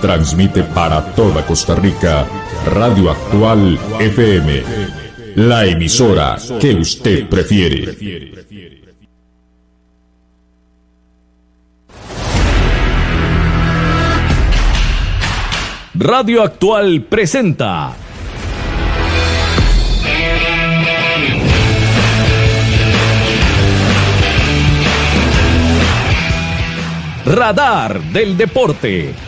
Transmite para toda Costa Rica Radio Actual FM, la emisora que usted prefiere. Radio Actual presenta Radar del Deporte.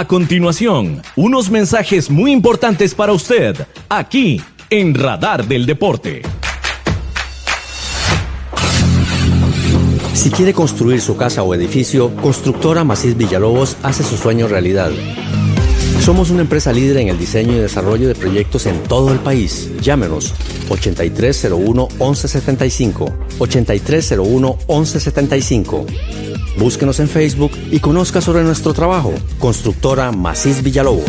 A continuación, unos mensajes muy importantes para usted, aquí en Radar del Deporte. Si quiere construir su casa o edificio, Constructora Macís Villalobos hace su sueño realidad. Somos una empresa líder en el diseño y desarrollo de proyectos en todo el país. Llámenos 8301 1175. 8301 1175. Búsquenos en Facebook y conozca sobre nuestro trabajo. Constructora Macís Villalobos.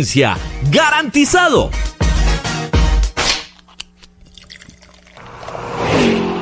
¡Garantizado!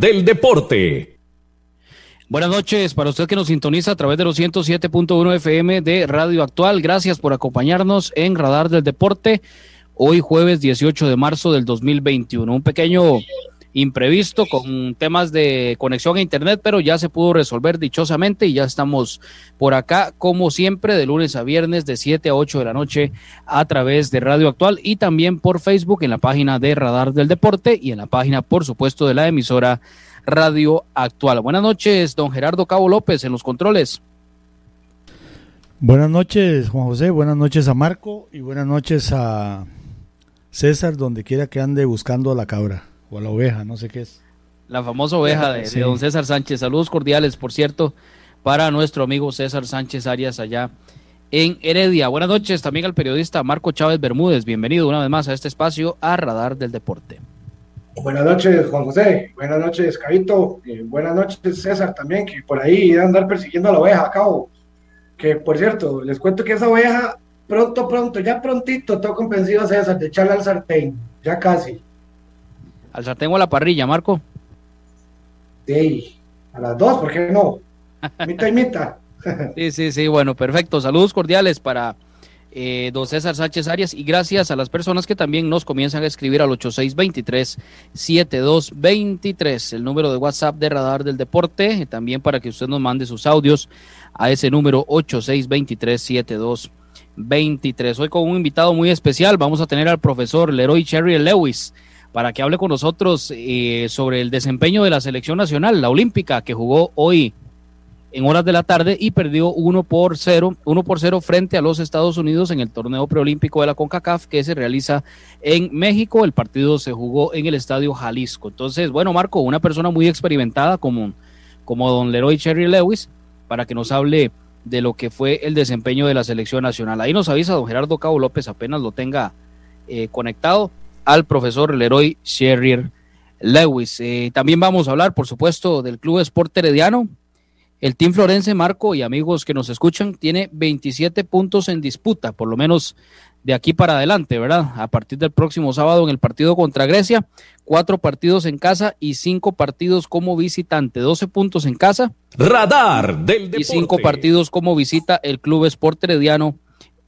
Del deporte. Buenas noches para usted que nos sintoniza a través de los 107.1 FM de Radio Actual. Gracias por acompañarnos en Radar del Deporte. Hoy jueves 18 de marzo del 2021. Un pequeño imprevisto con temas de conexión a internet, pero ya se pudo resolver dichosamente y ya estamos por acá, como siempre, de lunes a viernes de 7 a 8 de la noche a través de Radio Actual y también por Facebook en la página de Radar del Deporte y en la página, por supuesto, de la emisora Radio Actual. Buenas noches, don Gerardo Cabo López en los controles. Buenas noches, Juan José, buenas noches a Marco y buenas noches a César, donde quiera que ande buscando a la cabra o a la oveja, no sé qué es. La famosa oveja de, don César Sánchez. Saludos cordiales, por cierto, para nuestro amigo César Sánchez Arias allá en Heredia. Buenas noches también al periodista Marco Chávez Bermúdez. Bienvenido una vez más a este espacio a Radar del Deporte. Buenas noches, Juan José. Buenas noches, Cabito. Eh, buenas noches, César, también, que por ahí a andar persiguiendo a la oveja a cabo. Que, por cierto, les cuento que esa oveja, pronto, pronto, ya prontito, tengo convencido a César de echarla al sartén. Ya casi. ¿Al sartén o a la parrilla, Marco? Sí, a las dos, ¿por qué no? Mita y mita. sí, sí, sí, bueno, perfecto. Saludos cordiales para eh, don César Sánchez Arias y gracias a las personas que también nos comienzan a escribir al 8623-7223, el número de WhatsApp de Radar del Deporte, también para que usted nos mande sus audios a ese número 8623-7223. Hoy con un invitado muy especial, vamos a tener al profesor Leroy Cherry Lewis para que hable con nosotros eh, sobre el desempeño de la selección nacional, la olímpica, que jugó hoy en horas de la tarde y perdió 1 por 0, 1 por 0 frente a los Estados Unidos en el torneo preolímpico de la CONCACAF que se realiza en México. El partido se jugó en el estadio Jalisco. Entonces, bueno, Marco, una persona muy experimentada como, como don Leroy Cherry Lewis, para que nos hable de lo que fue el desempeño de la selección nacional. Ahí nos avisa don Gerardo Cabo López, apenas lo tenga eh, conectado, al profesor Leroy Sherrier Lewis. Eh, también vamos a hablar, por supuesto, del Club Sport Herediano. El Team Florense, Marco y amigos que nos escuchan, tiene 27 puntos en disputa, por lo menos de aquí para adelante, ¿verdad? A partir del próximo sábado en el partido contra Grecia, cuatro partidos en casa y cinco partidos como visitante, 12 puntos en casa. Radar del deporte. Y cinco partidos como visita el Club Sport Herediano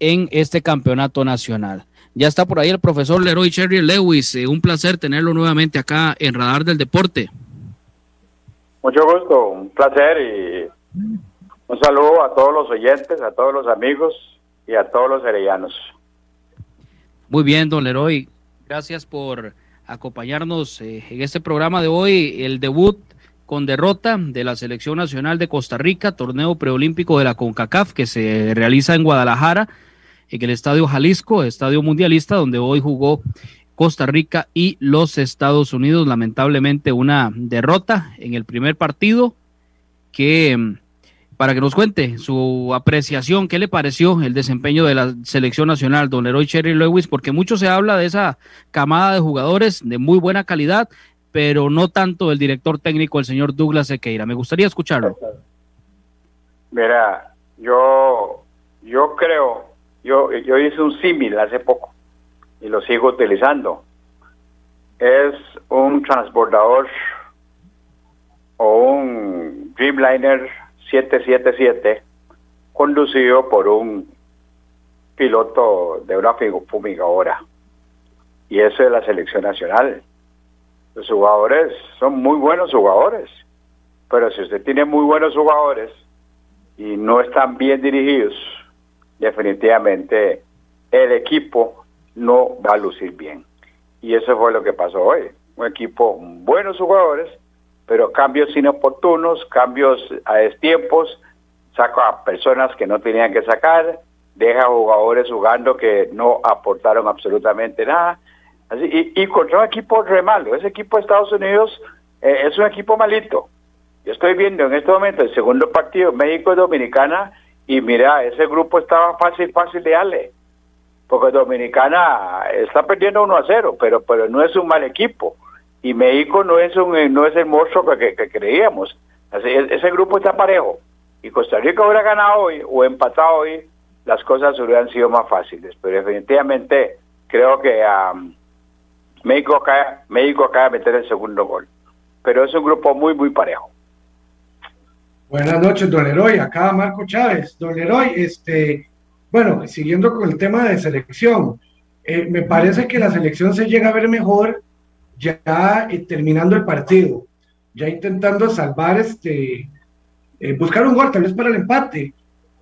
en este campeonato nacional. Ya está por ahí el profesor Leroy Cherry Lewis. Eh, un placer tenerlo nuevamente acá en Radar del Deporte. Mucho gusto, un placer y un saludo a todos los oyentes, a todos los amigos y a todos los herellanos. Muy bien, don Leroy. Gracias por acompañarnos eh, en este programa de hoy. El debut con derrota de la Selección Nacional de Costa Rica, torneo preolímpico de la CONCACAF que se realiza en Guadalajara, en el Estadio Jalisco, Estadio Mundialista, donde hoy jugó Costa Rica y los Estados Unidos. Lamentablemente una derrota en el primer partido que para que nos cuente su apreciación, qué le pareció el desempeño de la selección nacional, don Leroy Cherry Lewis, porque mucho se habla de esa camada de jugadores de muy buena calidad, pero no tanto del director técnico, el señor Douglas Sequeira. Me gustaría escucharlo. Mira, yo, yo creo, yo, yo hice un símil hace poco y lo sigo utilizando. Es un transbordador o un Dreamliner 777 conducido por un piloto de una fumigadora. Y eso es la selección nacional. Los jugadores son muy buenos jugadores, pero si usted tiene muy buenos jugadores y no están bien dirigidos, definitivamente el equipo no va a lucir bien. Y eso fue lo que pasó hoy. Un equipo, buenos jugadores, pero cambios inoportunos, cambios a destiempos, saca a personas que no tenían que sacar, deja a jugadores jugando que no aportaron absolutamente nada. Así, y, contra un equipo re malo. Ese equipo de Estados Unidos eh, es un equipo malito. Yo estoy viendo en este momento el segundo partido México y mira, ese grupo estaba fácil, fácil de darle. Porque Dominicana está perdiendo 1 a 0, pero, pero no es un mal equipo y México no es un no es el monstruo que, creíamos. Así, ese grupo está parejo. Y Costa Rica hubiera ganado hoy o empatado hoy, las cosas hubieran sido más fáciles. Pero definitivamente creo que um, México, acaba, México acaba de meter el segundo gol. Pero es un grupo muy, muy parejo. Buenas noches, don Leroy. Acá Marco Chávez. Don Leroy, este, bueno, siguiendo con el tema de selección, eh, me parece que la selección se llega a ver mejor ya eh, terminando el partido, ya intentando salvar, este, eh, buscar un gol tal vez para el empate.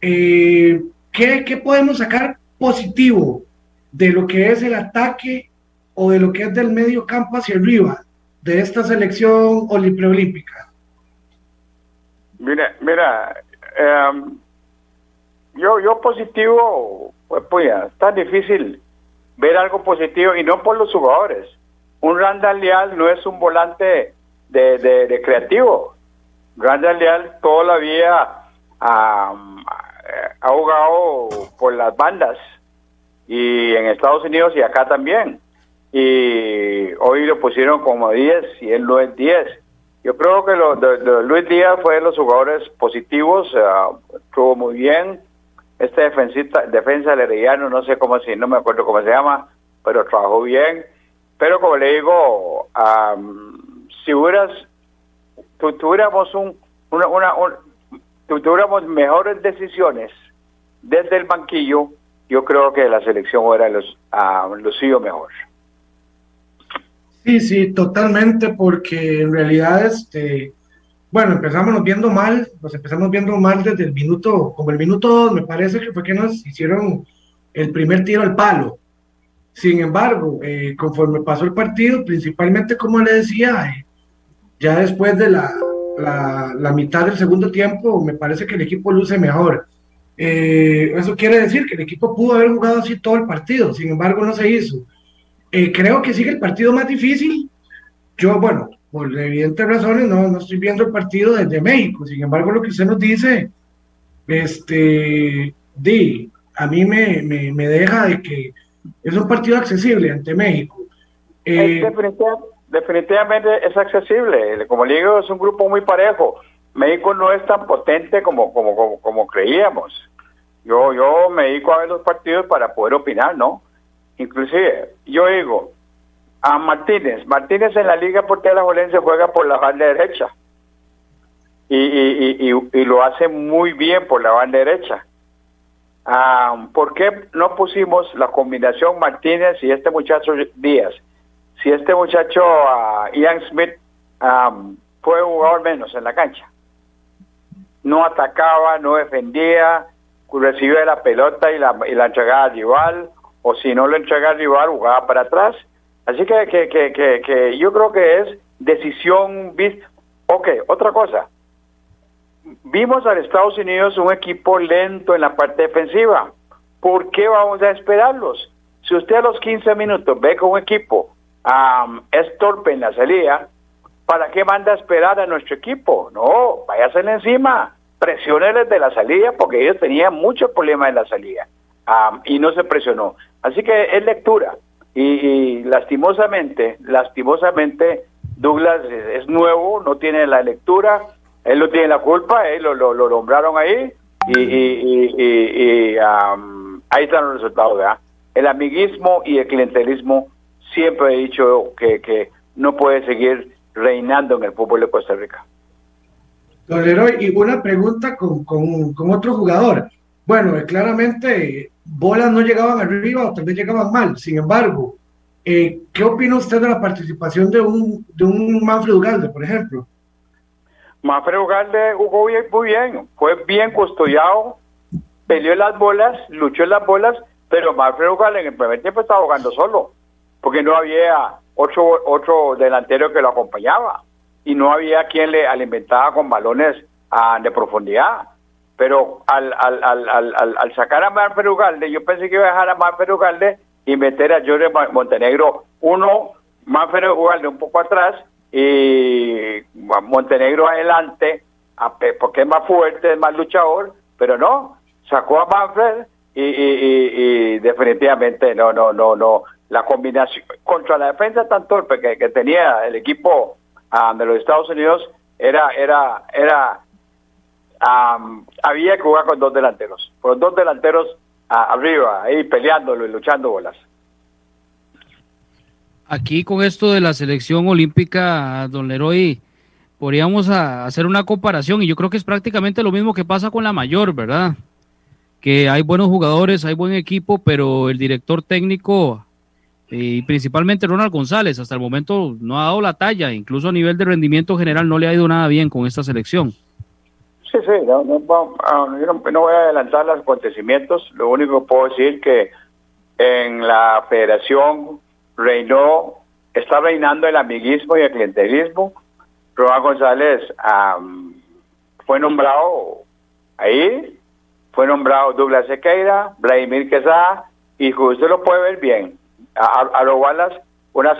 Eh, ¿qué, podemos sacar positivo de lo que es el ataque o de lo que es del medio campo hacia arriba de esta selección preolímpica? Mira, mira, em, yo, yo positivo, pues, pues ya, está difícil ver algo positivo y no por los jugadores un Randall Leal no es un volante de, de, creativo. Randall Leal toda la vida ha jugado por las bandas y en Estados Unidos y acá también. Y hoy lo pusieron como 10 y él no es 10. Yo creo que lo, de, Luis Díaz fue de los jugadores positivos, estuvo muy bien. Este defensita, defensa lerellano, no sé cómo si, no me acuerdo cómo se llama, pero trabajó bien. Pero como le digo, si hubieras, tuviéramos un, una, una tuviéramos mejores decisiones desde el banquillo, yo creo que la selección hubiera los, uh, lucido mejor. Sí, sí, totalmente, porque en realidad, este, bueno, empezamos viendo mal, nos empezamos viendo mal desde el minuto, como el minuto dos, me parece que fue que nos hicieron el primer tiro al palo. Sin embargo, eh, conforme pasó el partido, principalmente como le decía, eh, ya después de la, la, mitad del segundo tiempo, me parece que el equipo luce mejor. Eh, eso quiere decir que el equipo pudo haber jugado así todo el partido, sin embargo no se hizo. Creo que sigue el partido más difícil. Yo, bueno, por evidentes razones no, no estoy viendo el partido desde México, sin embargo lo que usted nos dice este, di, a mí me, me, deja de que es un partido accesible ante México. Eh, definitivamente, es accesible. Como le digo, es un grupo muy parejo. México no es tan potente como, como, como, como creíamos. Yo, yo me dedico a ver los partidos para poder opinar, ¿no? Inclusive, yo digo, a Martínez, Martínez en la Liga porque la Jolense juega por la banda derecha. Y, y, y, lo hace muy bien por la banda derecha. Ah, ¿Por qué no pusimos la combinación Martínez y este muchacho Díaz? Si este muchacho uh, Ian Smith um, fue jugador menos en la cancha. No atacaba, no defendía, recibía la pelota y la, y la entregaba al rival, o si no lo entregaba al rival, jugaba para atrás. Así que, que, que, que, yo creo que es decisión. Ok, otra cosa. Vimos a Estados Unidos un equipo lento en la parte defensiva. ¿Por qué vamos a esperarlos? Si usted a los 15 minutos ve que un equipo es torpe en la salida, ¿para qué manda a esperar a nuestro equipo? No, váyase encima presiones de la salida porque ellos tenían muchos problemas en la salida y no se presionó. Así que es lectura y, lastimosamente, lastimosamente Douglas es, nuevo, no tiene la lectura, él no tiene la culpa, él lo, lo, nombraron ahí y, y ahí están los resultados. El amiguismo y el clientelismo siempre he dicho que, que no puede seguir reinando en el fútbol de Costa Rica. Don y una pregunta con, con, otro jugador. Bueno, eh, claramente bolas no llegaban arriba o tal vez llegaban mal. Sin embargo, eh, ¿qué opina usted de la participación de un, de un Manfred Ugalde, por ejemplo? Manfred Ugalde jugó bien, muy bien, fue bien custodiado, peleó las bolas, luchó en las bolas, pero Manfred Ugalde en el primer tiempo estaba jugando solo, porque no había otro, otro delantero que lo acompañaba y no había quien le alimentaba con balones ah, de profundidad. Pero al, al, al, al, sacar a Mar Ugalde, yo pensé que iba a dejar a Mar Ugalde y meter a Jorge Montenegro. Uno, Mar Ugalde un poco atrás y Montenegro adelante, porque es más fuerte, es más luchador, pero no, sacó a Manfred y, definitivamente no, no, no, no, la combinación contra la defensa tan torpe que, tenía el equipo de los Estados Unidos era, era, era, había que jugar con dos delanteros, con dos delanteros arriba, ahí peleándolo y luchando bolas. Aquí con esto de la selección olímpica, don Leroy, podríamos hacer una comparación y yo creo que es prácticamente lo mismo que pasa con la mayor, ¿verdad? Que hay buenos jugadores, hay buen equipo, pero el director técnico y principalmente Ronald González, hasta el momento no ha dado la talla, incluso a nivel de rendimiento general no le ha ido nada bien con esta selección. Sí, sí, no, no, no voy a adelantar los acontecimientos, lo único que puedo decir que en la federación reinó, está reinando el amiguismo y el clientelismo. Ronald González fue nombrado ahí, fue nombrado Douglas Sequeira, Vladimir Quesada, y usted lo puede ver bien, a, a los Wallace una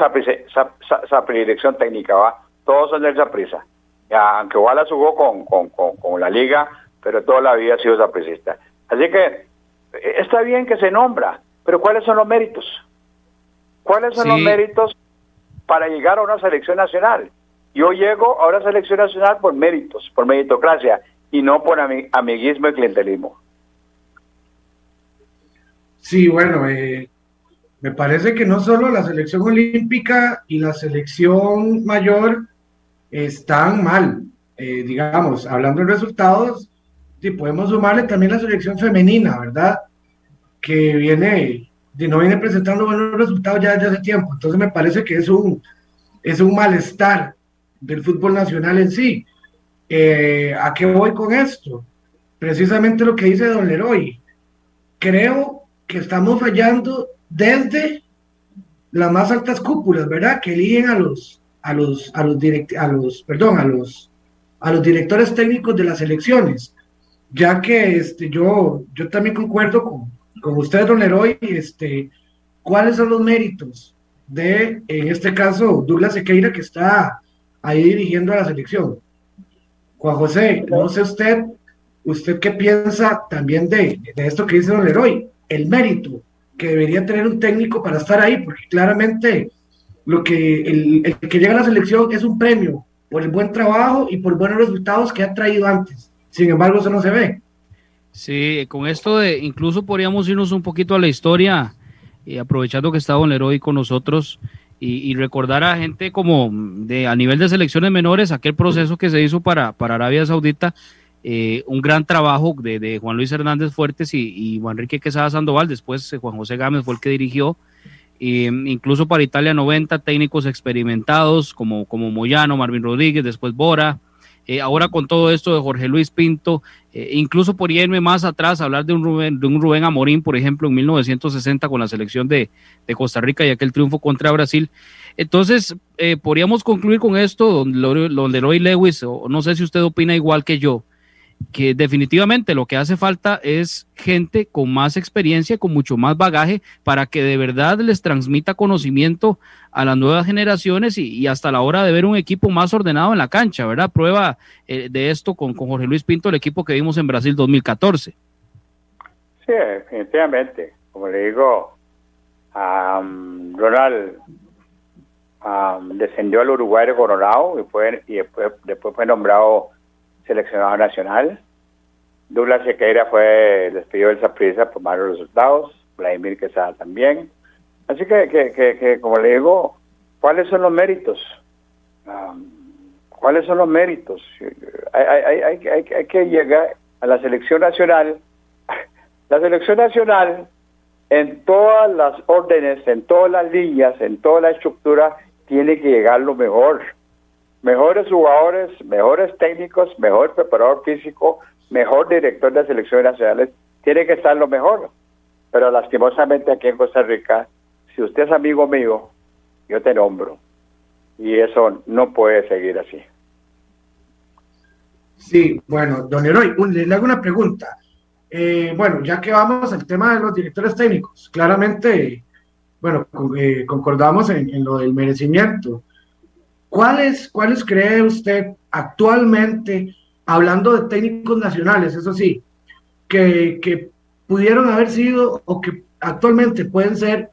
dirección técnica, ¿va? Todos son del Saprisa. Aunque Wallace jugó con, con, con, la liga, pero toda la vida ha sido sapricista. Así que eh, está bien que se nombra, pero ¿cuáles son los méritos? ¿Cuáles son los méritos para llegar a una selección nacional? Yo llego a una selección nacional por méritos, por meritocracia, y no por amiguismo y clientelismo. Sí, bueno, eh, me parece que no solo la selección olímpica y la selección mayor están mal, eh, digamos, hablando de resultados, y podemos sumarle también la selección femenina, ¿verdad? Que viene, de no viene presentando buenos resultados ya desde hace tiempo. Entonces me parece que es un, es un malestar del fútbol nacional en sí. Eh, ¿A qué voy con esto? Precisamente lo que dice Don Leroy. Creo que estamos fallando desde las más altas cúpulas, ¿verdad? Que eligen a los, a los, a los, a los, perdón, a los, a los directores técnicos de las elecciones, ya que este, yo, yo también concuerdo con, con usted, don Leroy, este, cuáles son los méritos de, en este caso, Douglas Sequeira, que está ahí dirigiendo a la selección. Juan José, no sé usted ¿usted qué piensa también de, esto que dice Don Leroy? El mérito que debería tener un técnico para estar ahí, porque claramente lo que el, el, que llega a la selección es un premio por el buen trabajo y por buenos resultados que ha traído antes. Sin embargo, eso no se ve. Sí, con esto de, incluso podríamos irnos un poquito a la historia, y aprovechando que está Don Leroy con nosotros, y, recordar a gente como de a nivel de selecciones menores, aquel proceso que se hizo para, para Arabia Saudita, eh, un gran trabajo de, Juan Luis Hernández Fuertes y, Juan Enrique Quesada Sandoval, después eh, Juan José Gámez fue el que dirigió, incluso para Italia 90, técnicos experimentados como, como Moyano, Marvin Rodríguez, después Bora, eh, ahora con todo esto de Jorge Luis Pinto, eh, incluso por irme más atrás, hablar de un, Rubén, de un Rubén Amorín, por ejemplo, en 1960 con la selección de, de Costa Rica y aquel triunfo contra Brasil. Entonces, eh, podríamos concluir con esto, donde Roy Lewis, o no sé si usted opina igual que yo, que definitivamente lo que hace falta es gente con más experiencia, con mucho más bagaje, para que de verdad les transmita conocimiento a las nuevas generaciones y, hasta la hora de ver un equipo más ordenado en la cancha, ¿verdad? Prueba eh, de esto con, Jorge Luis Pinto, el equipo que vimos en Brasil 2014. Sí, definitivamente. Como le digo, Ronald descendió al Uruguay de Coronado y, fue, y después fue nombrado seleccionado nacional. Douglas Sequeira fue despedido del Zaprisa por malos resultados, Vladimir Quesada también. Así que, que, como le digo, ¿cuáles son los méritos? ¿Cuáles son los méritos? Hay, hay, hay, hay, que llegar a la selección nacional. La selección nacional, en todas las órdenes, en todas las líneas, en toda la estructura, tiene que llegar lo mejor mejores jugadores, mejores técnicos, mejor preparador físico, mejor director de selecciones nacionales, tiene que estar lo mejor. Pero lastimosamente aquí en Costa Rica, si usted es amigo mío, yo te nombro. Y eso no puede seguir así. Sí, bueno, don Heroy, le hago una pregunta. Eh, bueno, ya que vamos al tema de los directores técnicos, claramente, bueno, eh, concordamos en, en, lo del merecimiento, ¿Cuáles, ¿Cuáles cree usted actualmente, hablando de técnicos nacionales, eso sí, que, pudieron haber sido o que actualmente pueden ser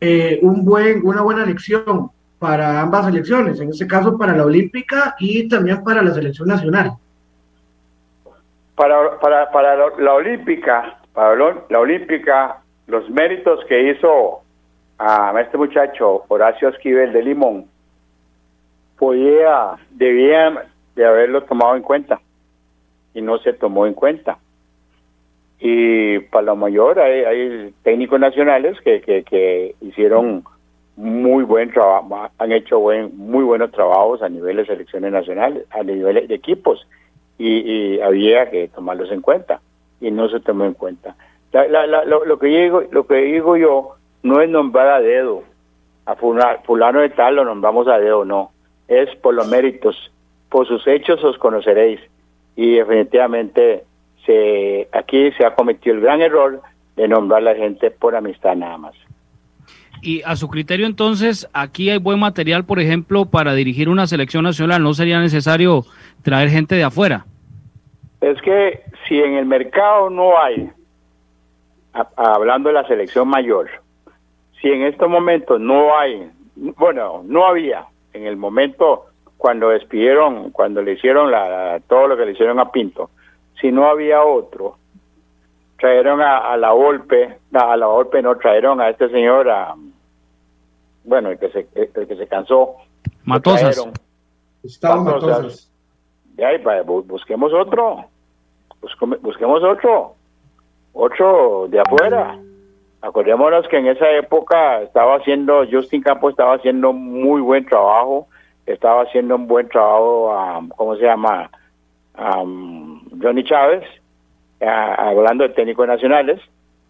eh, un buen, una buena elección para ambas selecciones, en este caso para la olímpica y también para la selección nacional? Para, para, para la olímpica, para la olímpica, los méritos que hizo a este muchacho Horacio Esquivel de Limón, podía, debía de haberlo tomado en cuenta. Y no se tomó en cuenta. Y para lo mayor hay, técnicos nacionales que, que, hicieron muy buen trabajo, han hecho buen, muy buenos trabajos a nivel de selecciones nacionales, a nivel de equipos, y, había que tomarlos en cuenta, y no se tomó en cuenta. lo, que digo, lo que digo yo no es nombrar a dedo, a fulano de tal lo nombramos a dedo, no es por los méritos, por sus hechos os conoceréis. Y definitivamente se, aquí se ha cometido el gran error de nombrar a la gente por amistad nada más. Y a su criterio entonces, aquí hay buen material, por ejemplo, para dirigir una selección nacional, ¿no sería necesario traer gente de afuera? Es que si en el mercado no hay, hablando de la selección mayor, si en estos momentos no hay, bueno, no había en el momento cuando despidieron, cuando le hicieron la, todo lo que le hicieron a Pinto, si no había otro, trajeron a, la golpe, a la golpe no trajeron a este señor, a, bueno, el que se, el que se cansó. Matosas. Matosas. busquemos otro, busquemos otro, otro de afuera. Acordémonos que en esa época estaba haciendo, Justin Campos estaba haciendo muy buen trabajo, estaba haciendo un buen trabajo, um, ¿cómo se llama? Um, Johnny Chávez, hablando de técnicos nacionales,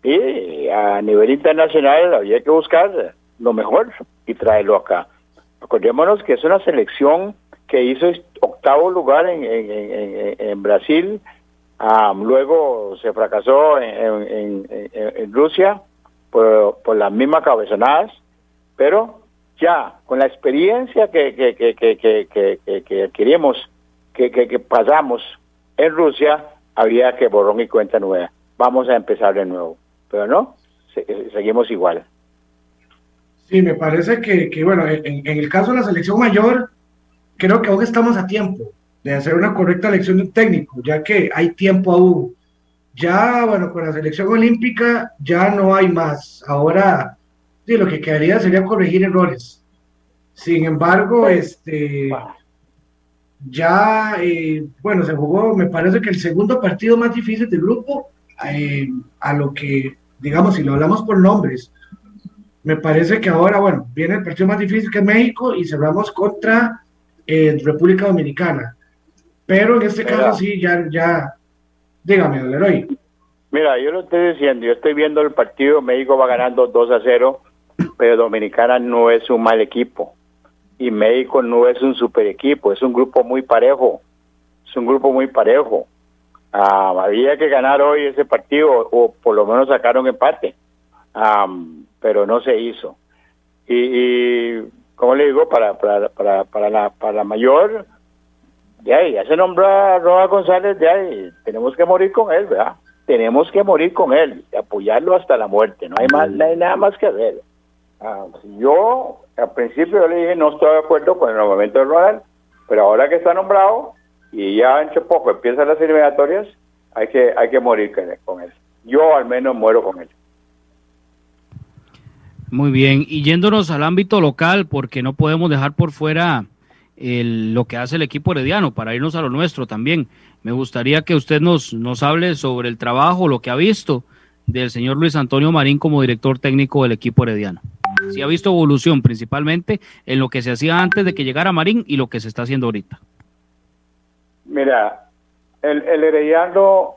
y a nivel internacional había que buscar lo mejor y traerlo acá. Acordémonos que es una selección que hizo octavo lugar en, en, Brasil, um, luego se fracasó en, en Rusia, por, por las mismas cabezonadas, pero ya con la experiencia que, que, que, que, que, adquirimos, que, que, pasamos en Rusia, había que borrón y cuenta nueva. Vamos a empezar de nuevo. Pero no, seguimos igual. Sí, me parece que, bueno, en, el caso de la selección mayor, creo que aún estamos a tiempo de hacer una correcta elección de técnico, ya que hay tiempo aún. Ya, bueno, con la selección olímpica ya no hay más. Ahora, sí, lo que quedaría sería corregir errores. Sin embargo, este, ya, eh, bueno, se jugó, me parece que el segundo partido más difícil del grupo, eh, a lo que, digamos, si lo hablamos por nombres, me parece que ahora, bueno, viene el partido más difícil que es México y cerramos contra eh, República Dominicana. Pero en este caso sí, ya, ya, dígame, Leroy. Mira, yo lo estoy diciendo, yo estoy viendo el partido, México va ganando 2 a 0, pero Dominicana no es un mal equipo y México no es un super equipo, es un grupo muy parejo, es un grupo muy parejo. Ah, había que ganar hoy ese partido o por lo menos sacar un empate, pero no se hizo. Y, y como le digo, para, para, para, para, la, para la mayor, de ahí, ya se nombra a Roa González, ahí, tenemos que morir con él, ¿verdad? Tenemos que morir con él, apoyarlo hasta la muerte, no hay, más, no hay nada más que hacer. Ah, yo al principio le dije no estoy de acuerdo con el nombramiento de Ronald, pero ahora que está nombrado y ya hecho poco empiezan las eliminatorias, hay que, hay que morir con él. Yo al menos muero con él. Muy bien, y yéndonos al ámbito local, porque no podemos dejar por fuera el, lo que hace el equipo herediano, para irnos a lo nuestro también. Me gustaría que usted nos, nos hable sobre el trabajo, lo que ha visto del señor Luis Antonio Marín como director técnico del equipo herediano si ha visto evolución principalmente en lo que se hacía antes de que llegara Marín y lo que se está haciendo ahorita. Mira, el, el Herediano,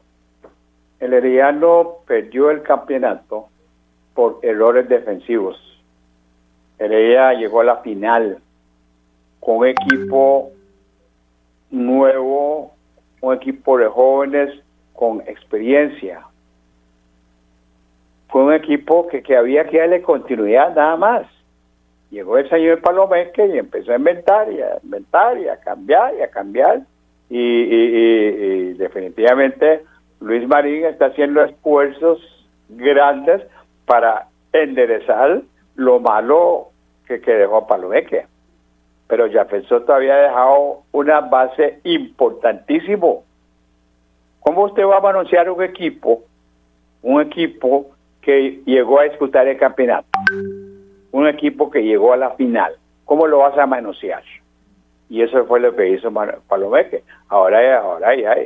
el Herediano perdió el campeonato por errores defensivos. Heredia llegó a la final con equipo nuevo, un equipo de jóvenes con experiencia, fue un equipo que, que había que darle continuidad nada más. Llegó el señor Palomeque y empezó a inventar y a inventar y a cambiar y a cambiar. Y, definitivamente Luis Marín está haciendo esfuerzos grandes para enderezar lo malo que, que dejó Palomeque. Pero Jefferson todavía ha dejado una base importantísimo. ¿Cómo usted va a anunciar un equipo, un equipo que llegó a disputar el campeonato, un equipo que llegó a la final, ¿cómo lo vas a manosear? Y eso fue lo que hizo Palomeque. Ahora, ahora ya,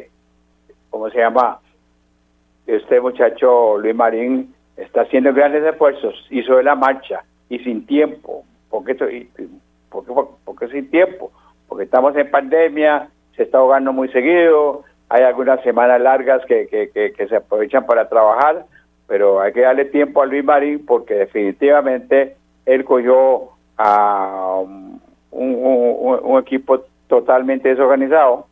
¿cómo se llama? Este muchacho Luis Marín está haciendo grandes esfuerzos, hizo de la marcha y sin tiempo. ¿Por qué, porque, sin tiempo? Porque estamos en pandemia, se está ahogando muy seguido, hay algunas semanas largas que, se aprovechan para trabajar, pero hay que darle tiempo a Luis Marín porque definitivamente él cogió a un, equipo totalmente desorganizado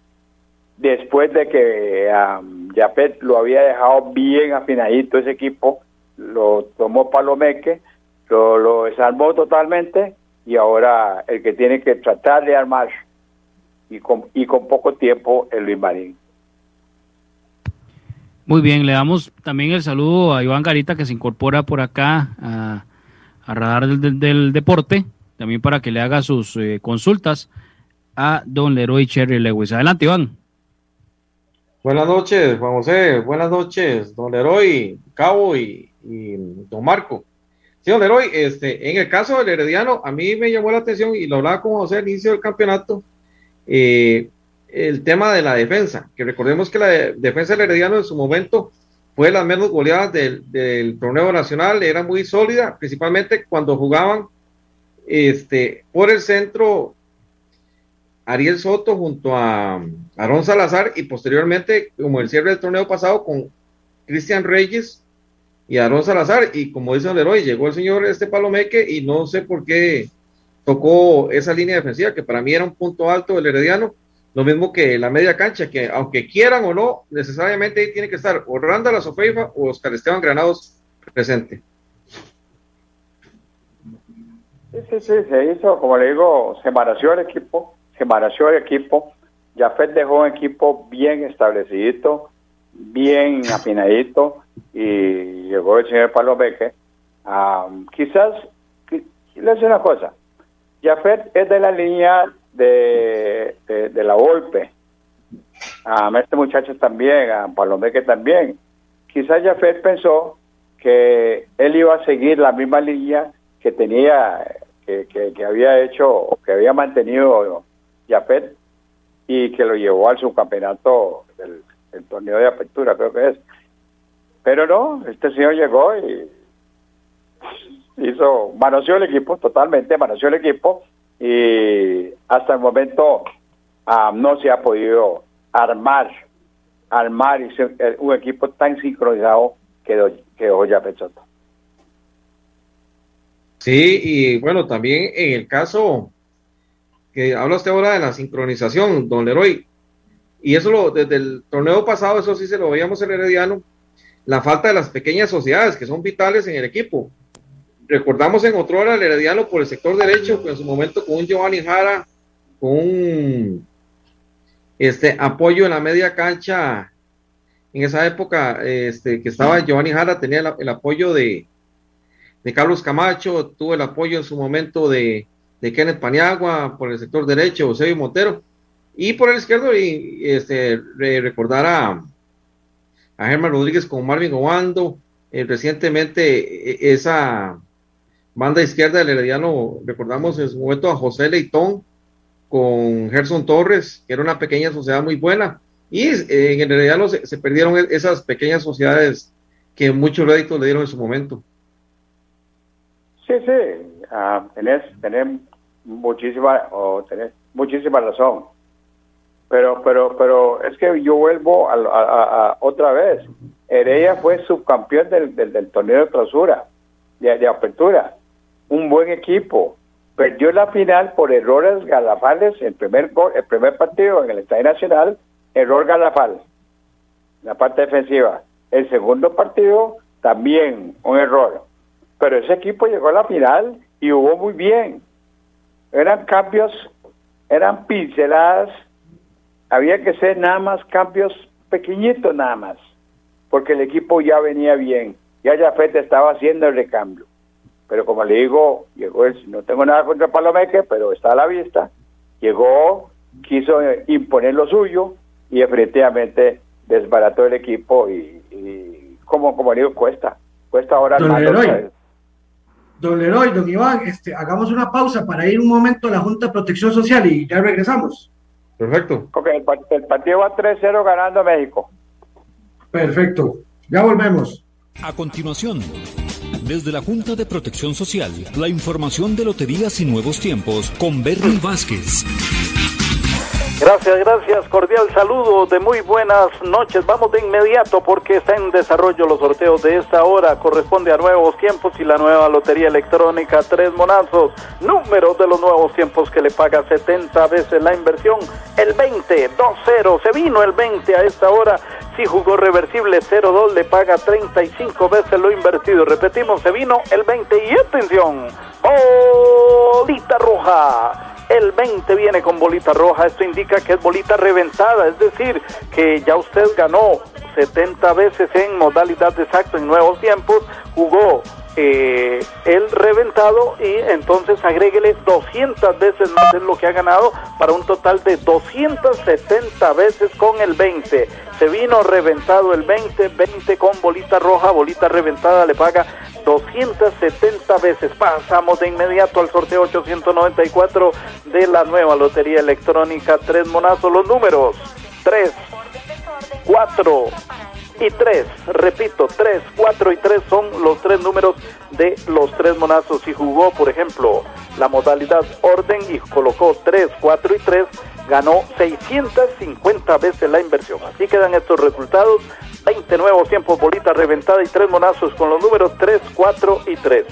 después de que um, Yapet lo había dejado bien afinadito ese equipo, lo tomó Palomeque, lo, lo desarmó totalmente y ahora el que tiene que tratar de armar y con, y con poco tiempo es Luis Marín. Muy bien, le damos también el saludo a Iván Garita que se incorpora por acá a, Radar del, Deporte, también para que le haga sus eh, consultas a don Leroy Cherry Lewis. Adelante, Iván. Buenas noches, Juan José. Buenas noches, don Leroy, Cabo y, y don Marco. Sí, don este, en el caso del Herediano, a mí me llamó la atención y lo hablaba con José al inicio del campeonato. Eh, el tema de la defensa, que recordemos que la defensa del Herediano en su momento fue la menos goleada del, torneo nacional, era muy sólida, principalmente cuando jugaban este, por el centro Ariel Soto junto a Aaron Salazar y posteriormente, como el cierre del torneo pasado, con Cristian Reyes y Aaron Salazar. Y como dice Leroy, llegó el señor este Palomeque y no sé por qué tocó esa línea defensiva, que para mí era un punto alto del Herediano lo mismo que la media cancha, que aunque quieran o no, necesariamente ahí tiene que estar o Randa Sofeifa o Oscar Esteban Granados presente. Sí, sí, sí, se hizo, como le digo, se maració el equipo, se maració el equipo. Jafet dejó un equipo bien establecido bien afinadito y llegó el señor Pablo Beque. quizás, le dice una cosa, Jafet es de la línea de, de, la golpe. A este muchacho también, a Pablo Beque también. Quizás Jafet pensó que él iba a seguir la misma línea que tenía, que, que, había hecho, que había mantenido Jafet y que lo llevó al subcampeonato del el torneo de apertura, creo que es. Pero no, este señor llegó y hizo, manoseó el equipo, totalmente manoseó el equipo y hasta el momento no se ha podido armar, armar un equipo tan sincronizado que, que hoy ha Soto. Sí, y bueno, también en el caso que habla usted ahora de la sincronización, don Leroy, y eso lo, desde el torneo pasado, eso sí se lo veíamos en Herediano, la falta de las pequeñas sociedades que son vitales en el equipo. Recordamos en otro hora el Herediano por el sector derecho, en su momento con un Giovanni Jara, con un este, apoyo en la media cancha. En esa época este, que estaba Giovanni Jara, tenía el, apoyo de, de, Carlos Camacho, tuvo el apoyo en su momento de, de Kenneth Paniagua por el sector derecho, Eusebio Montero y por el izquierdo, y, este, recordar a, a Germán Rodríguez con Marvin Obando, eh, recientemente e, esa banda izquierda del Herediano, recordamos en su momento a José Leitón con Gerson Torres, que era una pequeña sociedad muy buena, y eh, en el Herediano se, perdieron e, esas pequeñas sociedades que muchos réditos le dieron en su momento. Sí, sí, uh, tenés, muchísima, o tenés muchísima razón pero pero pero es que yo vuelvo a, otra vez. Heredia fue subcampeón del, del, torneo de clausura de, apertura. Un buen equipo. Perdió la final por errores galafales el primer el primer partido en el Estadio Nacional error galafal la parte defensiva. El segundo partido también un error. Pero ese equipo llegó a la final y jugó muy bien. Eran cambios eran pinceladas había que hacer nada más cambios pequeñitos nada más, porque el equipo ya venía bien, ya Jafet estaba haciendo el recambio. Pero como le digo, llegó el, no tengo nada contra Palomeque, pero está a la vista, llegó, quiso imponer lo suyo y efectivamente desbarató el equipo y, como, como digo, cuesta, cuesta ahora don Leroy, don Leroy, don Iván, este, hagamos una pausa para ir un momento a la Junta de Protección Social y ya regresamos. Perfecto. Ok, el, partido va 3-0 ganando México. Perfecto. Ya volvemos. A continuación, desde la Junta de Protección Social, la información de Loterías y Nuevos Tiempos con Bernie Vázquez. Gracias, gracias. Cordial saludo de muy buenas noches. Vamos de inmediato porque está en desarrollo los sorteos de esta hora. Corresponde a nuevos tiempos y la nueva lotería electrónica Tres Monazos. Números de los nuevos tiempos que le paga 70 veces la inversión. El 20, 2-0. Se vino el 20 a esta hora. Si jugó reversible 0-2 le paga 35 veces lo invertido. Repetimos, se vino el 20 y atención. Bolita roja el 20 viene con bolita roja, esto indica que es bolita reventada, es decir, que ya usted ganó 70 veces en modalidad de exacto en nuevos tiempos, jugó eh, el reventado y entonces agréguele 200 veces más de lo que ha ganado para un total de 270 veces con el 20. Se vino reventado el 20, 20 con bolita roja, bolita reventada le paga 270 veces. Pasamos de inmediato al sorteo 894 de la nueva lotería electrónica. Tres monazos, los números 3, 4, y 3. Repito, 3, 4 y 3 son los tres números de los tres monazos. Si jugó, por ejemplo, la modalidad orden y colocó 3, 4 y 3, ganó 650 veces la inversión. Así quedan estos resultados. 20 nuevos tiempos, bolita reventada y tres monazos con los números 3, 4 y 3.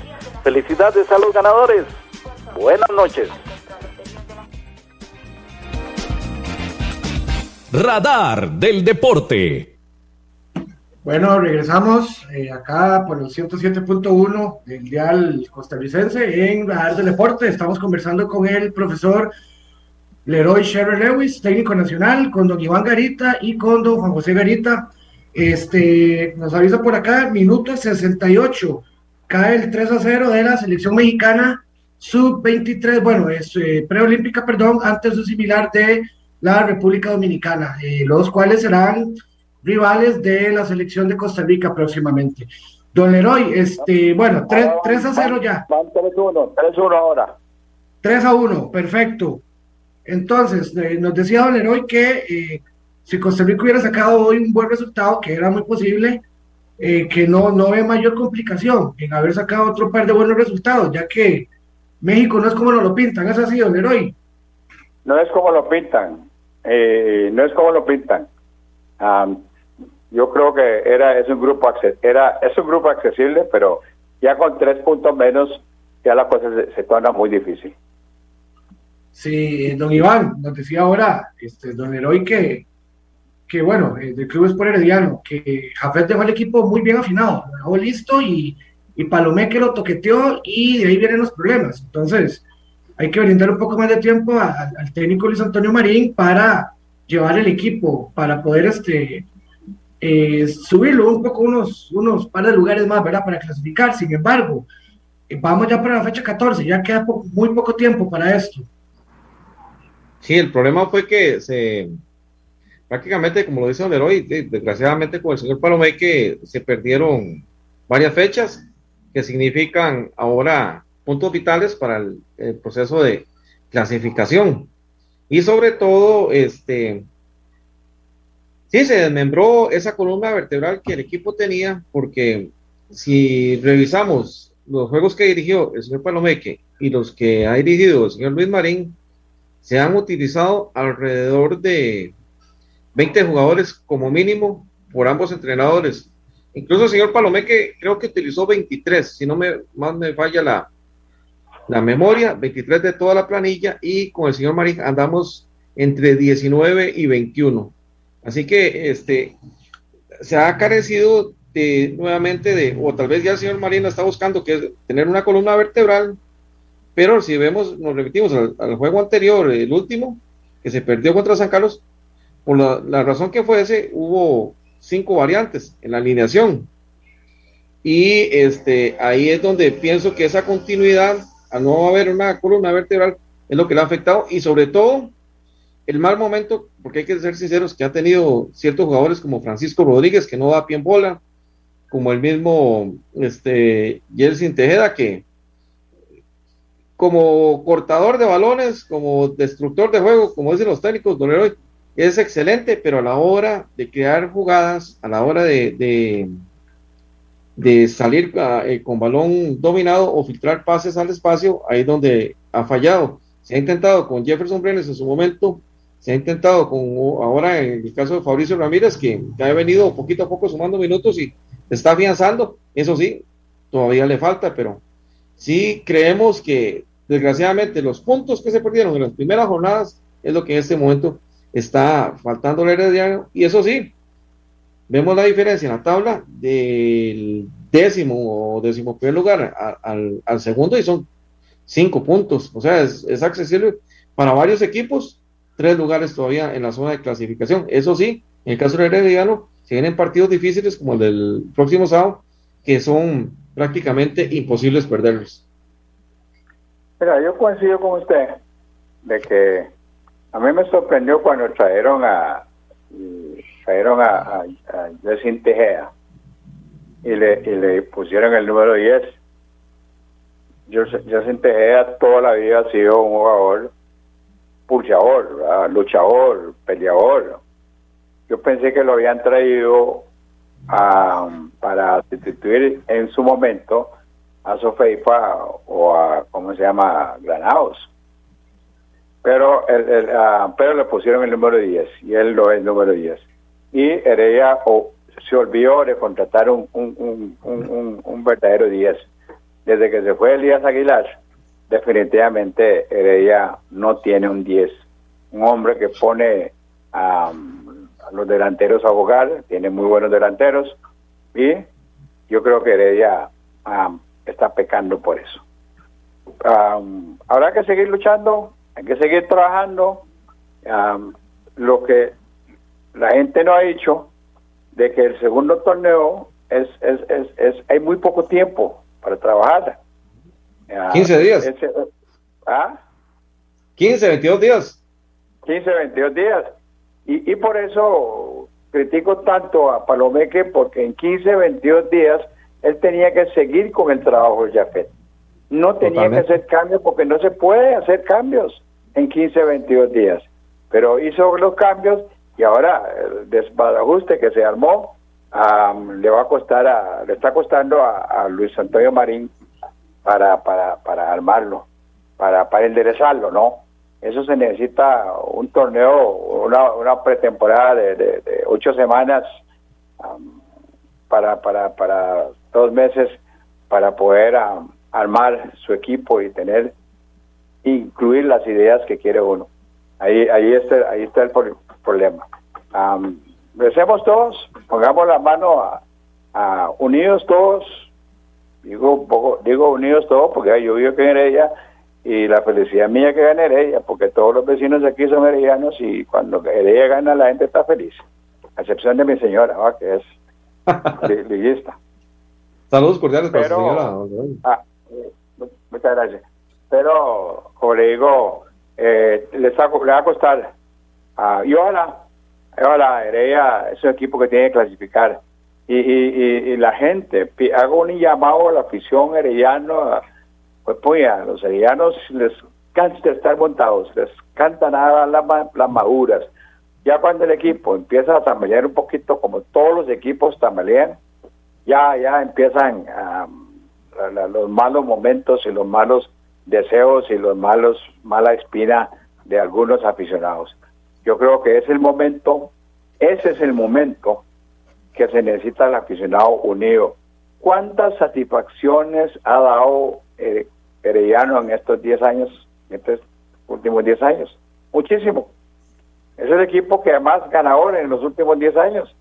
Felicidades a los ganadores. Buenas noches. Radar del Deporte. Bueno, regresamos eh, acá por el 107.1 del Dial Costarricense en la del Deporte. Estamos conversando con el profesor Leroy Sherry Lewis, técnico nacional, con don Iván Garita y con don Juan José Garita, Este, nos avisa por acá, minuto 68, cae el 3 a 0 de la selección mexicana sub-23, bueno, es eh, preolímpica, perdón, antes de similar de la República Dominicana, eh, los cuales serán rivales de la selección de Costa Rica próximamente. Don Leroy, este, bueno, 3, a 0 ya. 3-1, 3-1 ahora. 3 a 1, perfecto. Entonces, eh, nos decía Don Leroy que eh, si Costa Rica hubiera sacado hoy un buen resultado, que era muy posible, eh, que no, no ve mayor complicación en haber sacado otro par de buenos resultados, ya que México no es como nos lo pintan, ¿es así, Don Leroy? No es como lo pintan, no es como lo pintan. yo creo que era es un grupo era es un grupo accesible, pero ya con tres puntos menos ya la cosa se torna muy difícil. Sí, don Iván, nos decía ahora, este, don Heroy, que, que bueno, eh, del Club Sport Herediano, que Jafet dejó el equipo muy bien afinado, lo dejó listo y, y Palomé que lo toqueteó y de ahí vienen los problemas. Entonces, hay que brindar un poco más de tiempo al técnico Luis Antonio Marín para llevar el equipo, para poder este, eh, subirlo un poco, unos, unos par de lugares más, ¿verdad? Para clasificar. Sin embargo, eh, vamos ya para la fecha 14, ya queda muy poco tiempo para esto. Sí, el problema fue que se prácticamente, como lo dice Don Leroy, desgraciadamente con el señor Palomé que se perdieron varias fechas que significan ahora puntos vitales para el, proceso de clasificación. Y sobre todo, este, sí, se desmembró esa columna vertebral que el equipo tenía, porque si revisamos los juegos que dirigió el señor Palomeque y los que ha dirigido el señor Luis Marín, se han utilizado alrededor de 20 jugadores como mínimo por ambos entrenadores. Incluso el señor Palomeque creo que utilizó 23, si no me, más me falla la, la memoria, 23 de toda la planilla y con el señor Marín andamos entre 19 y 21. Así que este se ha carecido de, nuevamente de, o tal vez ya el señor Marín está buscando que es tener una columna vertebral pero si vemos, nos repetimos al, juego anterior, el último, que se perdió contra San Carlos, por la, razón que fuese, hubo cinco variantes en la alineación. Y este, ahí es donde pienso que esa continuidad, a no haber una columna vertebral, es lo que le ha afectado. Y sobre todo, el mal momento, porque hay que ser sinceros, que ha tenido ciertos jugadores como Francisco Rodríguez, que no da pie en bola, como el mismo este, Tejeda, que como cortador de balones, como destructor de juego, como dicen los técnicos, Don es excelente, pero a la hora de crear jugadas, a la hora de, de, salir ah, eh, con balón dominado o filtrar pases al espacio, ahí es donde ha fallado. Se ha intentado con Jefferson Brenes en su momento, se ha intentado con ahora en el caso de Fabricio Ramírez, que, que ha venido poquito a poco sumando minutos y está afianzando, eso sí, todavía le falta, pero sí creemos que Desgraciadamente, los puntos que se perdieron en las primeras jornadas es lo que en este momento está faltando el Herediano. Y eso sí, vemos la diferencia en la tabla del décimo o décimo primer lugar al, segundo y son cinco puntos. O sea, es, es, accesible para varios equipos, tres lugares todavía en la zona de clasificación. Eso sí, en el caso del Herediano, se vienen partidos difíciles como el del próximo sábado, que son prácticamente imposibles perderlos. Mira, yo coincido con usted de que a mí me sorprendió cuando trajeron a trajeron a, a, Tejeda y le, y le pusieron el número 10. Jessin Tejeda toda la vida ha sido un jugador pulsador, luchador, peleador. Yo pensé que lo habían traído a, para sustituir en su momento a Sofeifa o a, ¿cómo se llama?, Granados. Pero, el, pero le pusieron el número 10 y él lo es el número 10. Y Heredia se olvidó de contratar un, un, un, un, verdadero 10. Desde que se fue Elías Aguilar, definitivamente Heredia no tiene un 10. Un hombre que pone a, los delanteros a jugar, tiene muy buenos delanteros y yo creo que Heredia está pecando por eso. habrá que seguir luchando, hay que seguir trabajando. lo que la gente no ha dicho de que el segundo torneo es, es, es, es hay muy poco tiempo para trabajar. 15 días. ¿Ah? 15, 22 días. 15, 22 días. Y, y por eso critico tanto a Palomeque, porque en 15, 22 días él tenía que seguir con el trabajo de Jafet. No tenía que hacer cambios porque no se puede hacer cambios en 15, 22 días. Pero hizo los cambios y ahora el desbarajuste que se armó le va a costar a, le está costando a, Luis Antonio Marín para, para, para armarlo, para, para enderezarlo, ¿no? Eso se necesita un torneo, una, una pretemporada de, ocho semanas para, para, para dos meses para poder armar su equipo y tener, incluir las ideas que quiere uno. Ahí, ahí, está, ahí está el problema. Um, todos, pongamos la mano a, unidos todos, digo poco, digo unidos todos porque yo vivo que en ella y la felicidad mía que gane ella, porque todos los vecinos de aquí son heredianos y cuando ella gana la gente está feliz, a excepción de mi señora, que es liguista. Saludos cordiales para Pero, señora. Muchas gracias. Pero, como le digo, eh, le, le va a costar. Uh, y ojalá, ojalá, Heredia es un equipo que tiene que clasificar. Y, y, la gente, hago un llamado a la afición herediana, pues pues a los heredianos les cansa estar montados, les canta nada las, las maduras. Ya cuando el equipo empieza a tambalear un poquito, como todos los equipos tambalean, ya, ya empiezan los malos momentos y los malos deseos y los malos, mala espina de algunos aficionados. Yo creo que es el momento, ese es el momento que se necesita el aficionado unido. ¿Cuántas satisfacciones ha dado eh, Herediano en estos 10 años, en estos últimos 10 años? Muchísimo. Es el equipo que más ganador en los últimos 10 años.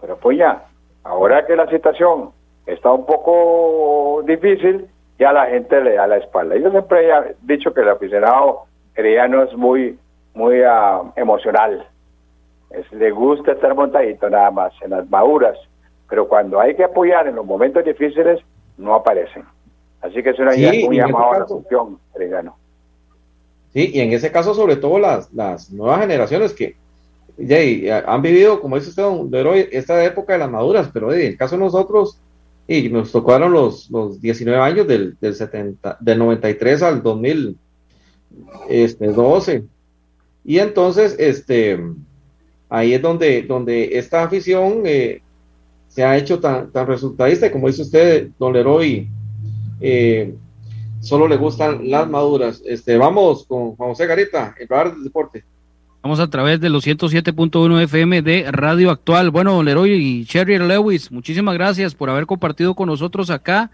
Pero pues ya, ahora que la situación está un poco difícil, ya la gente le da la espalda. Yo siempre he dicho que el aficionado herediano es muy, muy uh, emocional. Es, le gusta estar montadito nada más en las maduras, pero cuando hay que apoyar en los momentos difíciles, no aparecen. Así que es una sí, un llamado a la función herediano. Sí, y en ese caso, sobre todo las, las nuevas generaciones que ya, han vivido, como dice usted, don esta época de las maduras, pero en el caso de nosotros, y nos tocaron los, los 19 años del, del, 70, del 93 al 2012. Este, y entonces, este, ahí es donde, donde esta afición eh, se ha hecho tan, tan resultadista, como dice usted, don Leroy, eh, solo le gustan las maduras. Este, vamos con José Garita, el radar del deporte. Vamos a través de los 107.1 FM de Radio Actual. Bueno, Leroy y Cherry Lewis, muchísimas gracias por haber compartido con nosotros acá.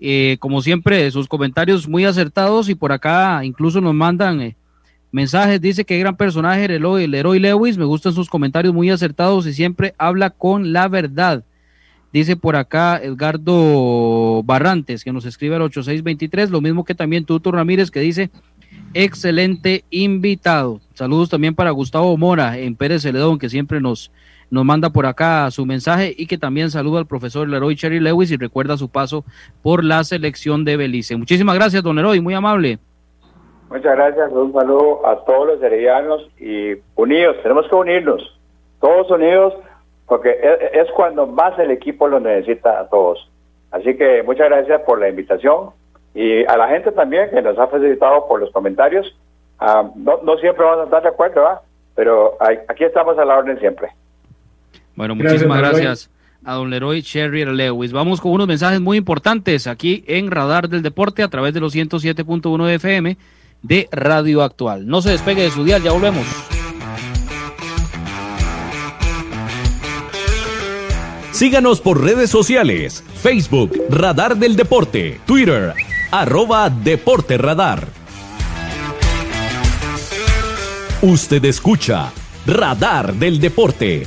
Eh, como siempre, sus comentarios muy acertados y por acá incluso nos mandan eh, mensajes. Dice que gran personaje Leroy, Leroy Lewis. Me gustan sus comentarios muy acertados y siempre habla con la verdad. Dice por acá Edgardo Barrantes, que nos escribe al 8623, lo mismo que también Tuto Ramírez, que dice excelente invitado. Saludos también para Gustavo Mora en Pérez Celedón, que siempre nos, nos manda por acá su mensaje y que también saluda al profesor Leroy Cherry Lewis y recuerda su paso por la selección de Belice. Muchísimas gracias, don Leroy, muy amable. Muchas gracias, un saludo a todos los heredianos y unidos, tenemos que unirnos, todos unidos, porque es cuando más el equipo lo necesita a todos. Así que muchas gracias por la invitación y a la gente también que nos ha facilitado por los comentarios. Ah, no, no, siempre vamos a estar de acuerdo, pero aquí estamos a la orden siempre. Bueno, muchísimas gracias, a don Leroy Cherry Lewis. Vamos con unos mensajes muy importantes aquí en Radar del Deporte a través de los 107.1 FM de Radio Actual. No se despegue de su dial, ya volvemos. Síganos por redes sociales, Facebook, Radar del Deporte, Twitter, arroba Deporte Radar. Usted escucha Radar del Deporte.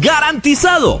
¡Garantizado!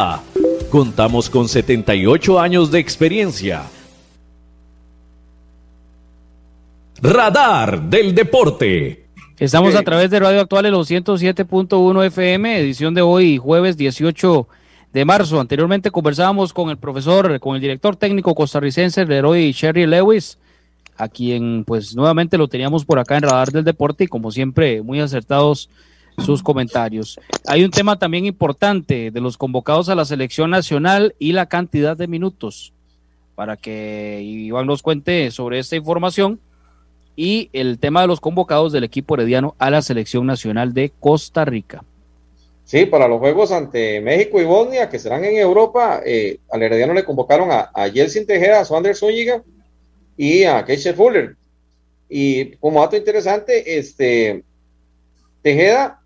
Contamos con 78 años de experiencia. Radar del Deporte. Estamos a través de Radio Actual en los 107.1 FM, edición de hoy, jueves 18 de marzo. Anteriormente conversábamos con el profesor, con el director técnico costarricense, Leroy Sherry Lewis, a quien pues nuevamente lo teníamos por acá en Radar del Deporte y como siempre muy acertados sus comentarios. Hay un tema también importante de los convocados a la selección nacional y la cantidad de minutos para que Iván nos cuente sobre esta información y el tema de los convocados del equipo herediano a la selección nacional de Costa Rica. Sí, para los juegos ante México y Bosnia, que serán en Europa, eh, al herediano le convocaron a, a Tejeda, a Swander Zúñiga y a Keisha Fuller. Y como dato interesante, este Tejeda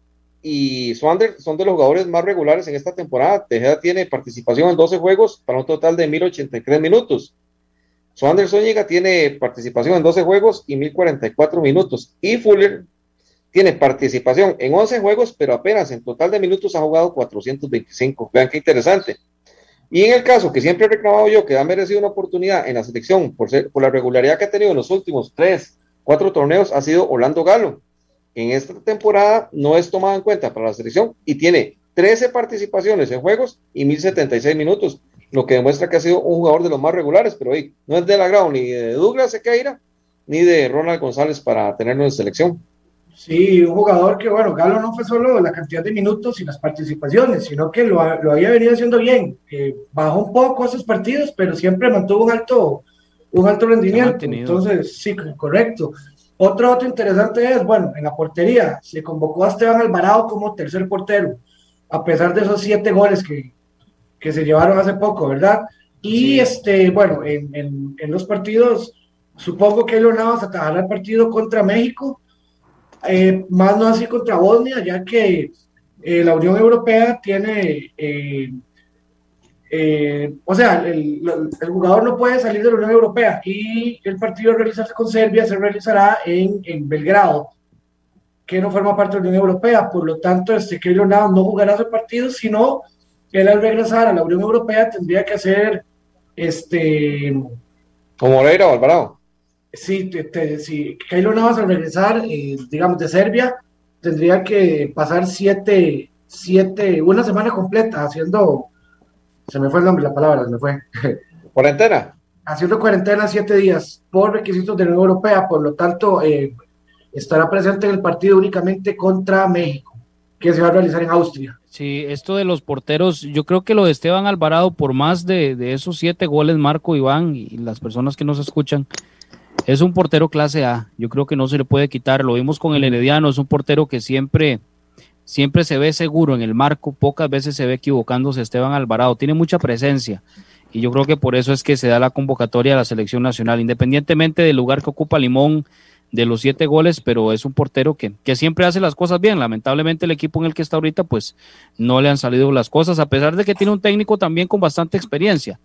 y Swander son de los jugadores más regulares en esta temporada. Tejeda tiene participación en 12 juegos para un total de 1083 minutos. Swander Zúñiga tiene participación en 12 juegos y 1044 minutos. Y Fuller tiene participación en 11 juegos, pero apenas en total de minutos ha jugado 425. Vean qué interesante. Y en el caso que siempre he reclamado yo, que ha merecido una oportunidad en la selección por, ser, por la regularidad que ha tenido en los últimos 3, 4 torneos, ha sido Orlando Galo en esta temporada no es tomado en cuenta para la selección y tiene 13 participaciones en juegos y 1076 minutos, lo que demuestra que ha sido un jugador de los más regulares, pero hoy no es del agrado ni de Douglas Sequeira ni de Ronald González para tenerlo en selección. Sí, un jugador que, bueno, Galo no fue solo la cantidad de minutos y las participaciones, sino que lo, había venido haciendo bien. bajó un poco esos partidos, pero siempre mantuvo un alto, un alto rendimiento. Entonces, sí, correcto. Otro dato interesante es, bueno, en la portería se convocó a Esteban Alvarado como tercer portero, a pesar de esos siete goles que, que se llevaron hace poco, ¿verdad? Y este, bueno, en, en, los partidos, supongo que Elon Navas atajará el partido contra México, eh, más no así contra Bosnia, ya que eh, la Unión Europea tiene, eh, o sea, el, jugador no puede salir de la Unión Europea y el partido de realizarse con Serbia se realizará en, en Belgrado, que no forma parte de la Unión Europea. Por lo tanto, este Keylor Navas no jugará ese partido, sino él al regresar a la Unión Europea tendría que hacer este... Como Moreira o Alvarado. Sí, te, sí. Keylor Navas al regresar, eh, digamos, de Serbia, tendría que pasar siete, siete, una semana completa haciendo, se me fue el nombre, la palabra, se me fue. ¿Cuarentena? Haciendo cuarentena siete días por requisitos de la Unión Europea, por lo tanto, eh, estará presente en el partido únicamente contra México, que se va a realizar en Austria. Sí, esto de los porteros, yo creo que lo de Esteban Alvarado, por más de, de esos siete goles, Marco, Iván y las personas que nos escuchan, es un portero clase A. Yo creo que no se le puede quitar. Lo vimos con el Herediano. Es un portero que siempre, siempre se ve seguro en el marco. Pocas veces se ve equivocándose Esteban Alvarado. Tiene mucha presencia. Y yo creo que por eso es que se da la convocatoria a la selección nacional, independientemente del lugar que ocupa Limón, de los siete goles, pero es un portero que, que siempre hace las cosas bien. Lamentablemente el equipo en el que está ahorita, pues no le han salido las cosas, a pesar de que tiene un técnico también con bastante experiencia,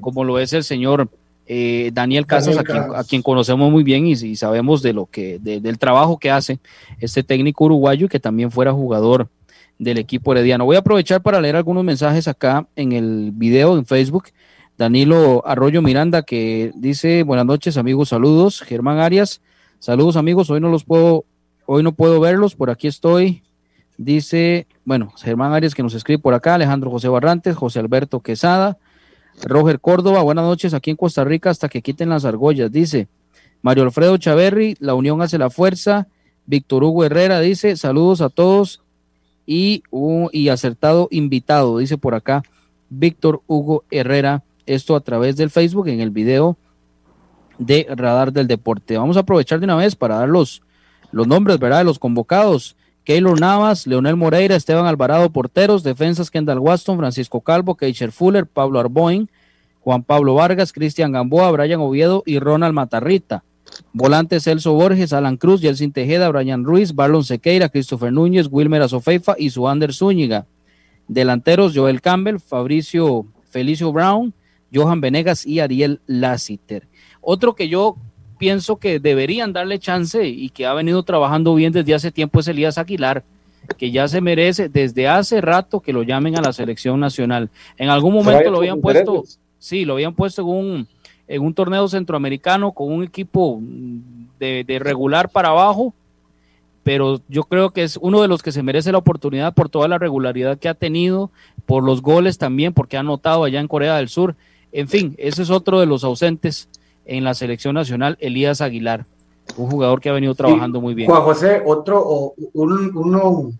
como lo es el señor eh, Daniel Casas, a, quien, conocemos muy bien y, sabemos de lo que, del trabajo que hace este técnico uruguayo y que también fuera jugador del equipo herediano. Voy a aprovechar para leer algunos mensajes acá en el video en Facebook. Danilo Arroyo Miranda que dice buenas noches amigos, saludos. Germán Arias, saludos amigos, hoy no los puedo, hoy no puedo verlos, por aquí estoy. Dice, bueno, Germán Arias que nos escribe por acá, Alejandro José Barrantes, José Alberto Quesada, Roger Córdoba, buenas noches aquí en Costa Rica hasta que quiten las argollas, dice Mario Alfredo Chaverri, la unión hace la fuerza. Víctor Hugo Herrera dice saludos a todos y, y acertado invitado, dice por acá Víctor Hugo Herrera, esto a través del Facebook en el video de Radar del Deporte. Vamos a aprovechar de una vez para dar los, los nombres, ¿verdad? De los convocados. Keylor Navas, Leonel Moreira, Esteban Alvarado, porteros, defensas Kendall Waston, Francisco Calvo, Keisher Fuller, Pablo Arboin, Juan Pablo Vargas, Cristian Gamboa, Brian Oviedo y Ronald Matarrita. Volantes Celso Borges, Alan Cruz, Yelsin Tejeda, Brian Ruiz, Barlon Sequeira, Christopher Núñez, Wilmer Azofeifa y Suander Zúñiga. Delanteros Joel Campbell, Fabricio Felicio Brown, Johan Venegas y Ariel Lassiter. Otro que yo pienso que deberían darle chance y que ha venido trabajando bien desde hace tiempo es Elías Aguilar, que ya se merece desde hace rato que lo llamen a la selección nacional. En algún momento lo habían puesto, sí, lo habían puesto en un, en un torneo centroamericano con un equipo de, de regular para abajo, pero yo creo que es uno de los que se merece la oportunidad por toda la regularidad que ha tenido, por los goles también, porque ha anotado allá en Corea del Sur. En fin, ese es otro de los ausentes en la selección nacional, Elías Aguilar, un jugador que ha venido trabajando muy bien. Juan José, otro, uno,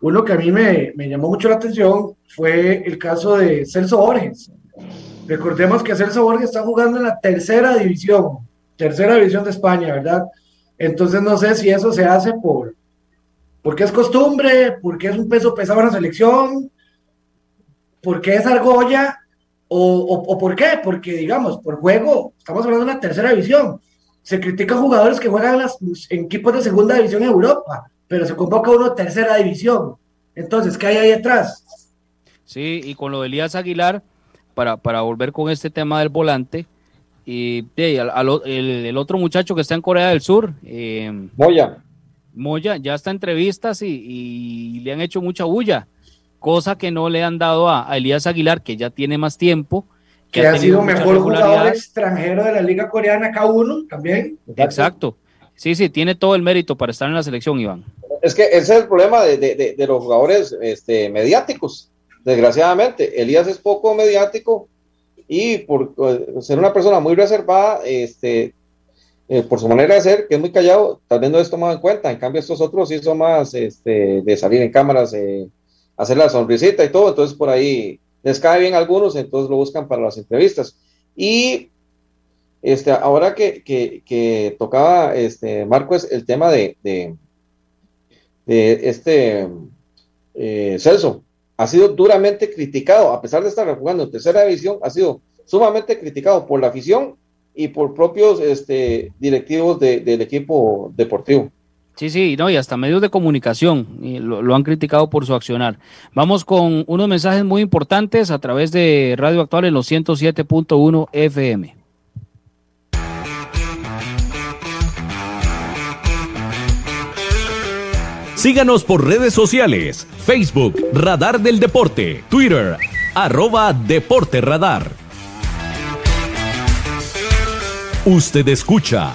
uno que a mí me, me, llamó mucho la atención fue el caso de Celso Borges. Recordemos que Celso Borges está jugando en la tercera división, tercera división de España, ¿verdad? Entonces no sé si eso se hace por, porque es costumbre, porque es un peso pesado en la selección, porque es argolla o, por qué? Porque, digamos, por juego, estamos hablando de una tercera división. Se critica a jugadores que juegan las, en equipos de segunda división en Europa, pero se convoca uno de tercera división. Entonces, ¿qué hay ahí detrás? Sí, y con lo de Elías Aguilar, para, para volver con este tema del volante, y el, otro muchacho que está en Corea del Sur, eh, Moya. Moya, ya está en entrevistas y, y le han hecho mucha bulla cosa que no le han dado a, Elías Aguilar, que ya tiene más tiempo. Que, ha, sido mejor jugador extranjero de la Liga Coreana K1 también. Exacto. Sí, sí, tiene todo el mérito para estar en la selección, Iván. Es que ese es el problema de, los jugadores este, mediáticos, desgraciadamente. Elías es poco mediático y por eh, ser una persona muy reservada, este, eh, por su manera de ser, que es muy callado, tal vez no es tomado en cuenta. En cambio, estos otros sí son más este, de salir en cámaras. Eh, hacer la sonrisita y todo, entonces por ahí les cae bien a algunos, entonces lo buscan para las entrevistas. Y este, ahora que, que, tocaba este, Marco es el tema de, de, este eh, Celso, ha sido duramente criticado, a pesar de estar jugando en tercera división, ha sido sumamente criticado por la afición y por propios este, directivos del equipo deportivo. Sí, sí, no, y hasta medios de comunicación y lo, han criticado por su accionar. Vamos con unos mensajes muy importantes a través de Radio Actual en los 107.1 FM. Síganos por redes sociales, Facebook, Radar del Deporte, Twitter, arroba Deporte Radar. Usted escucha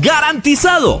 ¡Garantizado!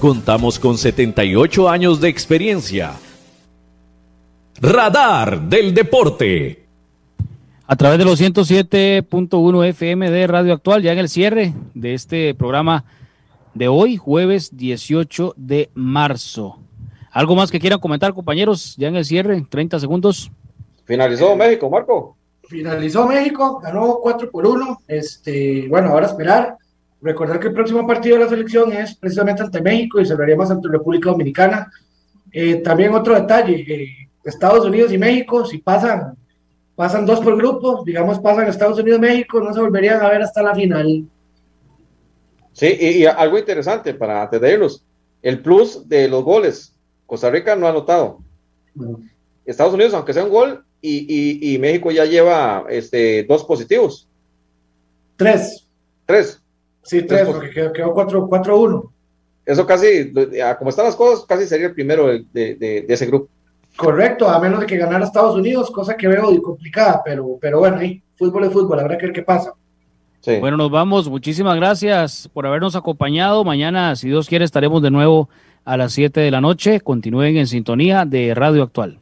Contamos con 78 años de experiencia. Radar del Deporte. A través de los 107.1 FM de Radio Actual, ya en el cierre de este programa de hoy, jueves 18 de marzo. ¿Algo más que quieran comentar, compañeros? Ya en el cierre, 30 segundos. Finalizó México, Marco. Finalizó México, ganó 4 por 1. Este, bueno, ahora esperar Recordar que el próximo partido de la selección es precisamente ante México y cerraríamos ante República Dominicana. Eh, también otro detalle, eh, Estados Unidos y México, si pasan, pasan dos por grupo, digamos pasan Estados Unidos y México, no se volverían a ver hasta la final. Sí, y, algo interesante para antes el plus de los goles. Costa Rica no ha anotado. Estados Unidos, aunque sea un gol, y, y, México ya lleva este, dos positivos. Tres. Tres. Sí, tres, porque quedó 4-1. Eso casi, como están las cosas, casi sería el primero de, de, ese grupo. Correcto, a menos de que ganara Estados Unidos, cosa que veo complicada, pero, pero bueno, ahí, fútbol es fútbol, habrá que ver qué pasa. Sí. Bueno, nos vamos. Muchísimas gracias por habernos acompañado. Mañana, si Dios quiere, estaremos de nuevo a las 7 de la noche. Continúen en sintonía de Radio Actual.